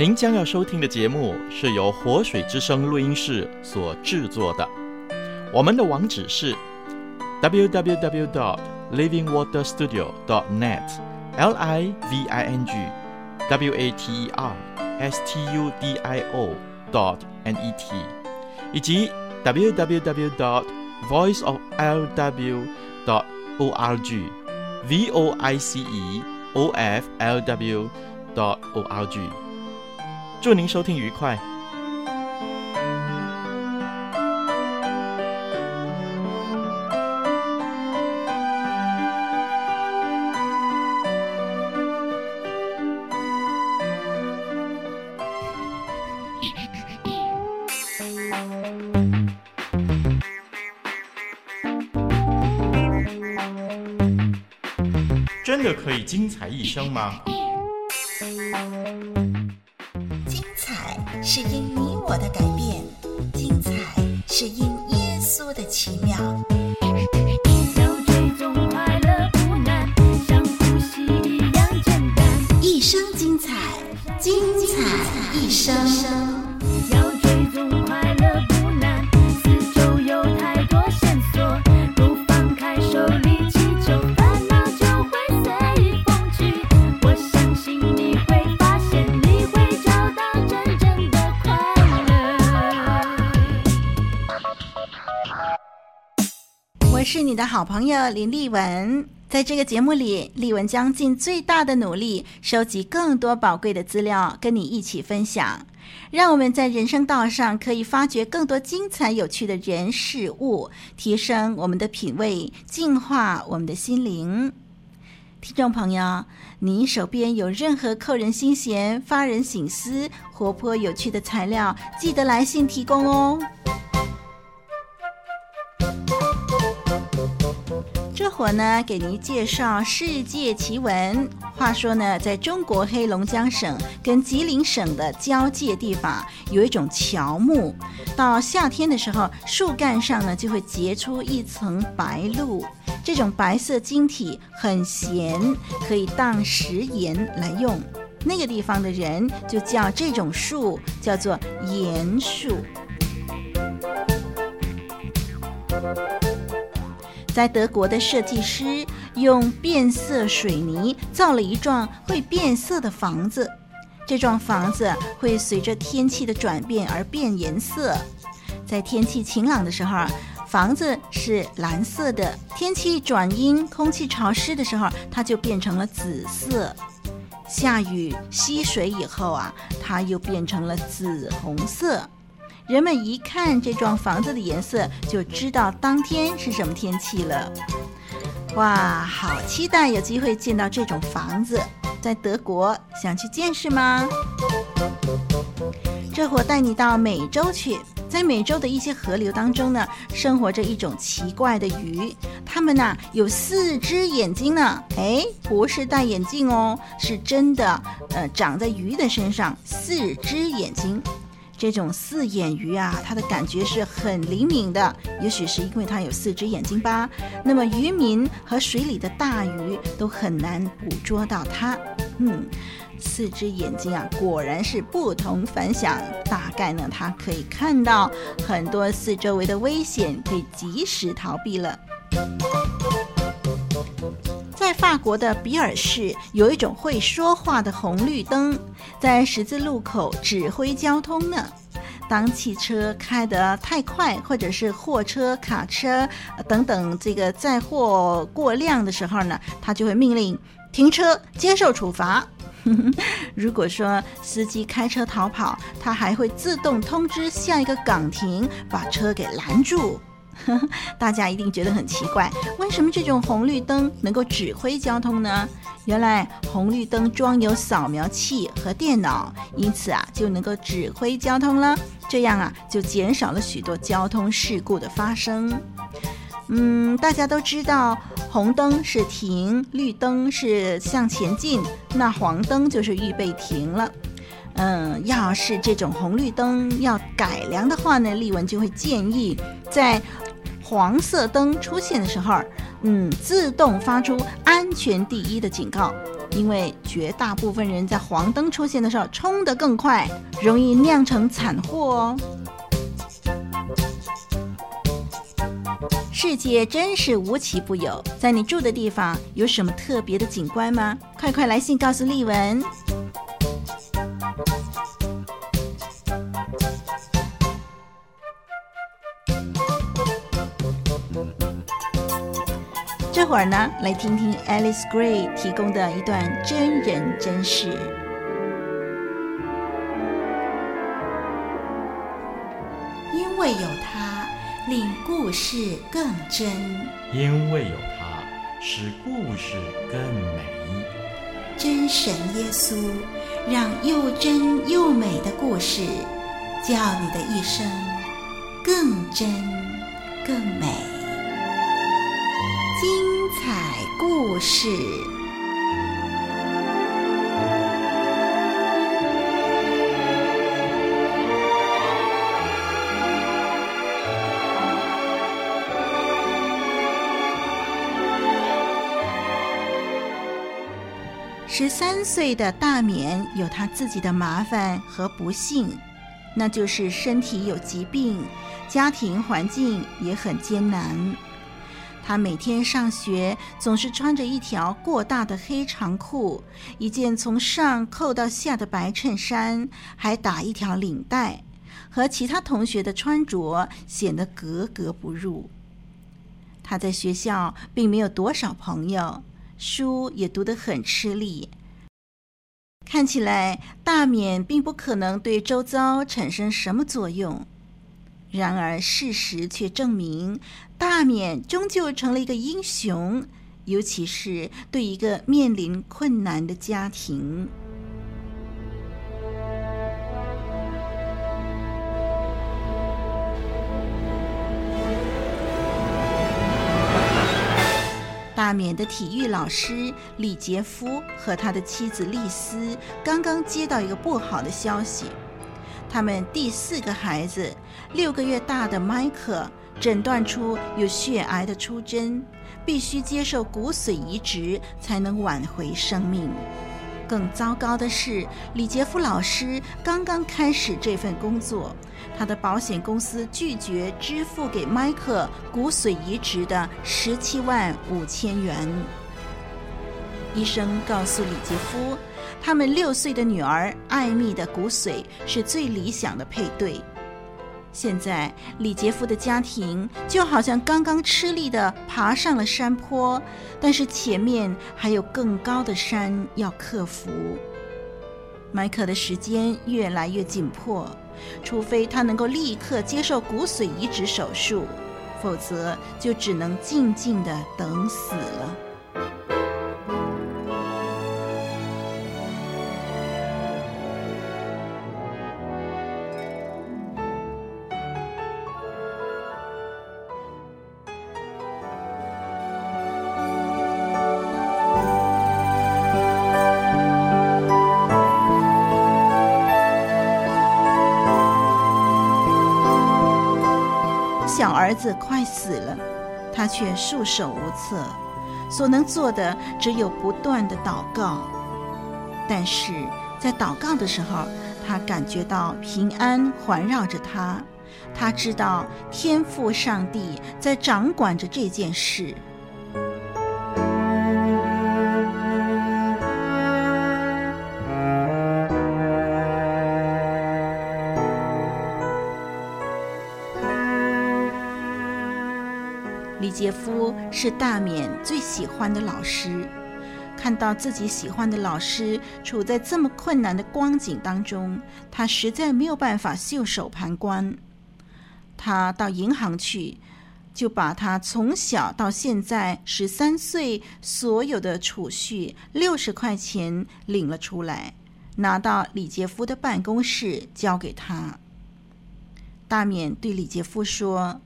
您将要收听的节目是由活水之声录音室所制作的。我们的网址是 www.dot livingwaterstudio.dot net l i v i n g w a t e r s t u d i o dot n e t，以及 www.dot voiceoflw.dot org v o i c e o f l w dot o r g。祝您收听愉快。真的可以精彩一生吗？是因你我的改变，精彩是因耶稣的奇妙。我是你的好朋友林丽文，在这个节目里，丽文将尽最大的努力，收集更多宝贵的资料，跟你一起分享，让我们在人生道上可以发掘更多精彩有趣的人事物，提升我们的品味，净化我们的心灵。听众朋友，你手边有任何扣人心弦、发人省思、活泼有趣的材料，记得来信提供哦。我呢，给您介绍世界奇闻。话说呢，在中国黑龙江省跟吉林省的交界地方，有一种乔木。到夏天的时候，树干上呢就会结出一层白露。这种白色晶体很咸，可以当食盐来用。那个地方的人就叫这种树叫做盐树。在德国的设计师用变色水泥造了一幢会变色的房子，这幢房子会随着天气的转变而变颜色。在天气晴朗的时候，房子是蓝色的；天气转阴、空气潮湿的时候，它就变成了紫色。下雨吸水以后啊，它又变成了紫红色。人们一看这幢房子的颜色，就知道当天是什么天气了。哇，好期待有机会见到这种房子，在德国，想去见识吗？这会带你到美洲去，在美洲的一些河流当中呢，生活着一种奇怪的鱼，它们呐有四只眼睛呢。哎，不是戴眼镜哦，是真的，呃，长在鱼的身上，四只眼睛。这种四眼鱼啊，它的感觉是很灵敏的，也许是因为它有四只眼睛吧。那么渔民和水里的大鱼都很难捕捉到它。嗯，四只眼睛啊，果然是不同凡响。大概呢，它可以看到很多四周围的危险，可以及时逃避了。法国的比尔市有一种会说话的红绿灯，在十字路口指挥交通呢。当汽车开得太快，或者是货车、卡车等等这个载货过量的时候呢，它就会命令停车，接受处罚。如果说司机开车逃跑，它还会自动通知下一个岗亭，把车给拦住。大家一定觉得很奇怪，为什么这种红绿灯能够指挥交通呢？原来红绿灯装有扫描器和电脑，因此啊就能够指挥交通了。这样啊就减少了许多交通事故的发生。嗯，大家都知道，红灯是停，绿灯是向前进，那黄灯就是预备停了。嗯，要是这种红绿灯要改良的话呢，丽文就会建议在。黄色灯出现的时候，嗯，自动发出安全第一的警告。因为绝大部分人在黄灯出现的时候冲得更快，容易酿成惨祸哦。世界真是无奇不有，在你住的地方有什么特别的景观吗？快快来信告诉丽文。这会儿呢，来听听 Alice Gray 提供的一段真人真事。因为有他，令故事更真；因为有他，使故事更美。真神耶稣，让又真又美的故事，叫你的一生更真更美。精彩故事。十三岁的大冕有他自己的麻烦和不幸，那就是身体有疾病，家庭环境也很艰难。他每天上学总是穿着一条过大的黑长裤，一件从上扣到下的白衬衫，还打一条领带，和其他同学的穿着显得格格不入。他在学校并没有多少朋友，书也读得很吃力。看起来大冕并不可能对周遭产生什么作用。然而事实却证明，大冕终究成了一个英雄，尤其是对一个面临困难的家庭。大冕的体育老师李杰夫和他的妻子丽丝刚刚接到一个不好的消息。他们第四个孩子，六个月大的迈克，诊断出有血癌的出征，必须接受骨髓移植才能挽回生命。更糟糕的是，李杰夫老师刚刚开始这份工作，他的保险公司拒绝支付给迈克骨髓移植的十七万五千元。医生告诉李杰夫，他们六岁的女儿艾米的骨髓是最理想的配对。现在李杰夫的家庭就好像刚刚吃力地爬上了山坡，但是前面还有更高的山要克服。迈克的时间越来越紧迫，除非他能够立刻接受骨髓移植手术，否则就只能静静地等死了。儿子快死了，他却束手无策，所能做的只有不断的祷告。但是在祷告的时候，他感觉到平安环绕着他，他知道天父上帝在掌管着这件事。杰夫是大勉最喜欢的老师，看到自己喜欢的老师处在这么困难的光景当中，他实在没有办法袖手旁观。他到银行去，就把他从小到现在十三岁所有的储蓄六十块钱领了出来，拿到李杰夫的办公室交给他。大勉对李杰夫说：“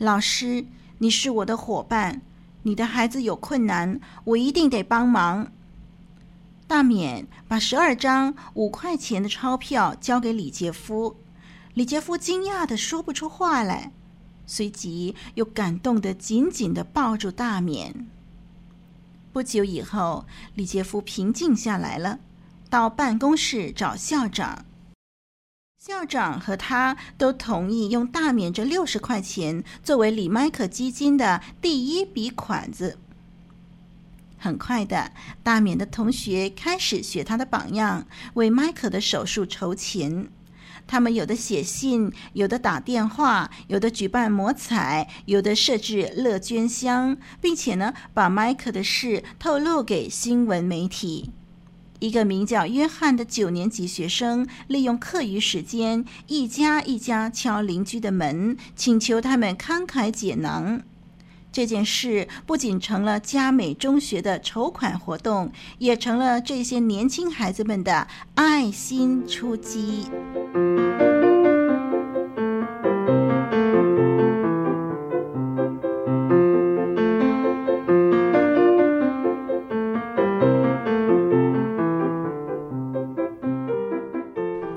老师。”你是我的伙伴，你的孩子有困难，我一定得帮忙。大勉把十二张五块钱的钞票交给李杰夫，李杰夫惊讶的说不出话来，随即又感动的紧紧的抱住大勉。不久以后，李杰夫平静下来了，到办公室找校长。校长和他都同意用大免这六十块钱作为李麦克基金的第一笔款子。很快的，大免的同学开始学他的榜样，为麦克的手术筹钱。他们有的写信，有的打电话，有的举办摸彩，有的设置乐捐箱，并且呢，把麦克的事透露给新闻媒体。一个名叫约翰的九年级学生，利用课余时间，一家一家敲邻居的门，请求他们慷慨解囊。这件事不仅成了佳美中学的筹款活动，也成了这些年轻孩子们的爱心出击。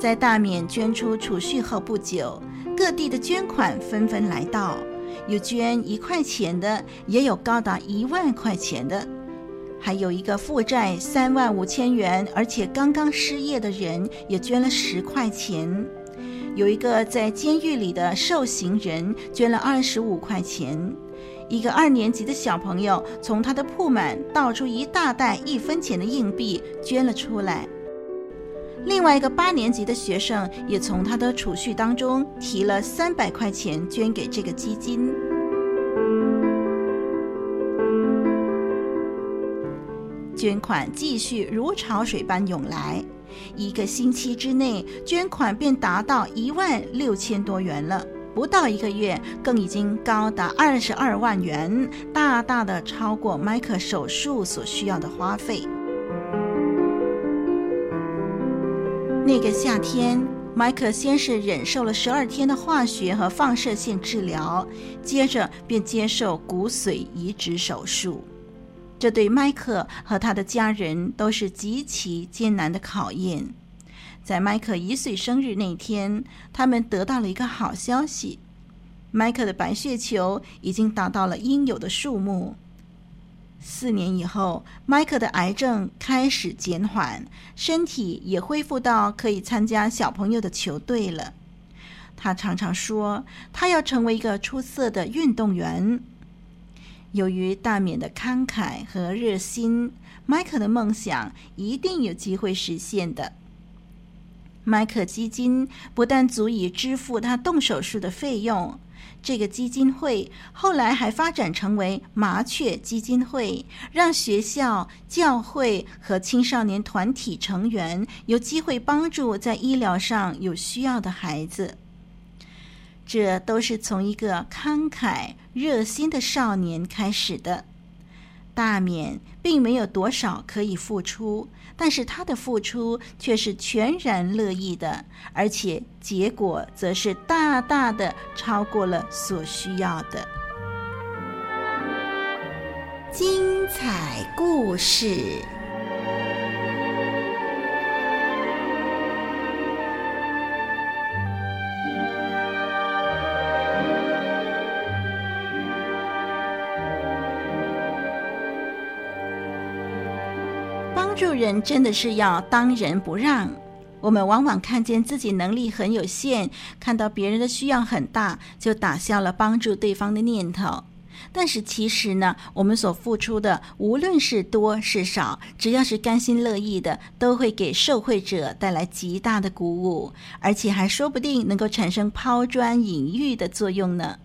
在大免捐出储蓄后不久，各地的捐款纷纷来到，有捐一块钱的，也有高达一万块钱的，还有一个负债三万五千元，而且刚刚失业的人也捐了十块钱，有一个在监狱里的受刑人捐了二十五块钱，一个二年级的小朋友从他的铺满倒出一大袋一分钱的硬币捐了出来。另外一个八年级的学生也从他的储蓄当中提了三百块钱捐给这个基金。捐款继续如潮水般涌来，一个星期之内，捐款便达到一万六千多元了。不到一个月，更已经高达二十二万元，大大的超过麦克手术所需要的花费。那个夏天，迈克先是忍受了十二天的化学和放射线治疗，接着便接受骨髓移植手术。这对迈克和他的家人都是极其艰难的考验。在迈克一岁生日那天，他们得到了一个好消息：迈克的白血球已经达到了应有的数目。四年以后，迈克的癌症开始减缓，身体也恢复到可以参加小朋友的球队了。他常常说，他要成为一个出色的运动员。由于大免的慷慨和热心，迈克的梦想一定有机会实现的。迈克基金不但足以支付他动手术的费用。这个基金会后来还发展成为麻雀基金会，让学校、教会和青少年团体成员有机会帮助在医疗上有需要的孩子。这都是从一个慷慨热心的少年开始的。大免并没有多少可以付出，但是他的付出却是全然乐意的，而且结果则是大大的超过了所需要的。精彩故事。助人真的是要当仁不让。我们往往看见自己能力很有限，看到别人的需要很大，就打消了帮助对方的念头。但是其实呢，我们所付出的，无论是多是少，只要是甘心乐意的，都会给受惠者带来极大的鼓舞，而且还说不定能够产生抛砖引玉的作用呢。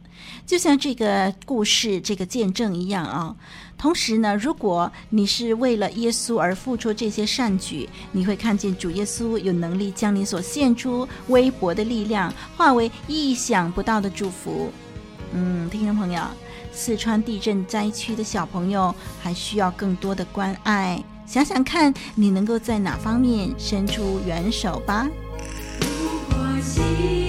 就像这个故事、这个见证一样啊。同时呢，如果你是为了耶稣而付出这些善举，你会看见主耶稣有能力将你所献出微薄的力量化为意想不到的祝福。嗯，听众朋友，四川地震灾区的小朋友还需要更多的关爱，想想看你能够在哪方面伸出援手吧。在幽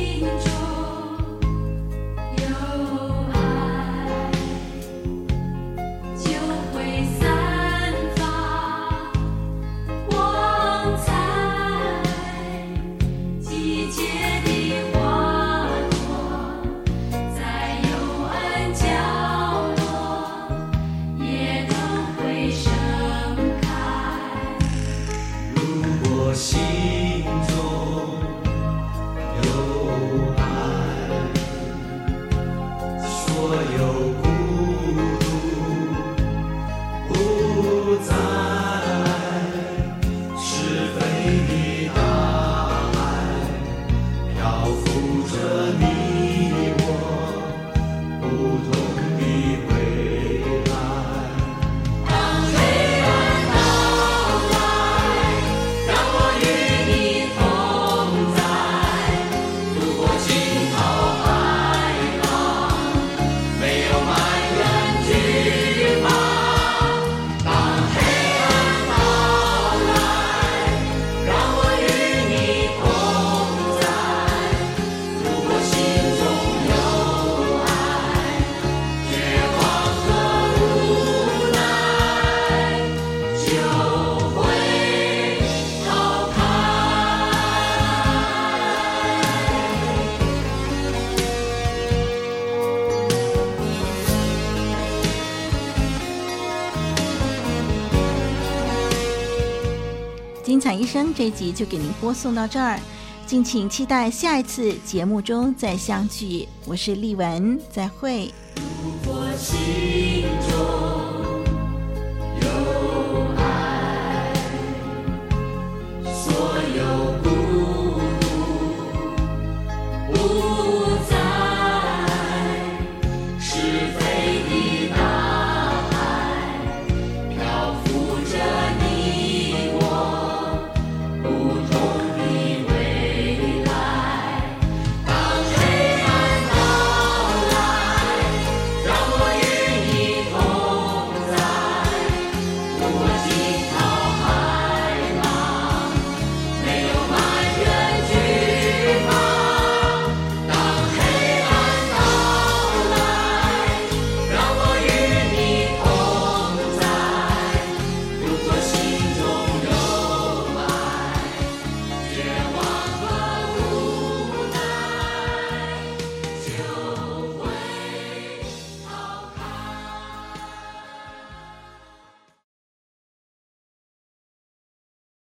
精彩医生这集就给您播送到这儿，敬请期待下一次节目中再相聚。我是丽文，再会。我心。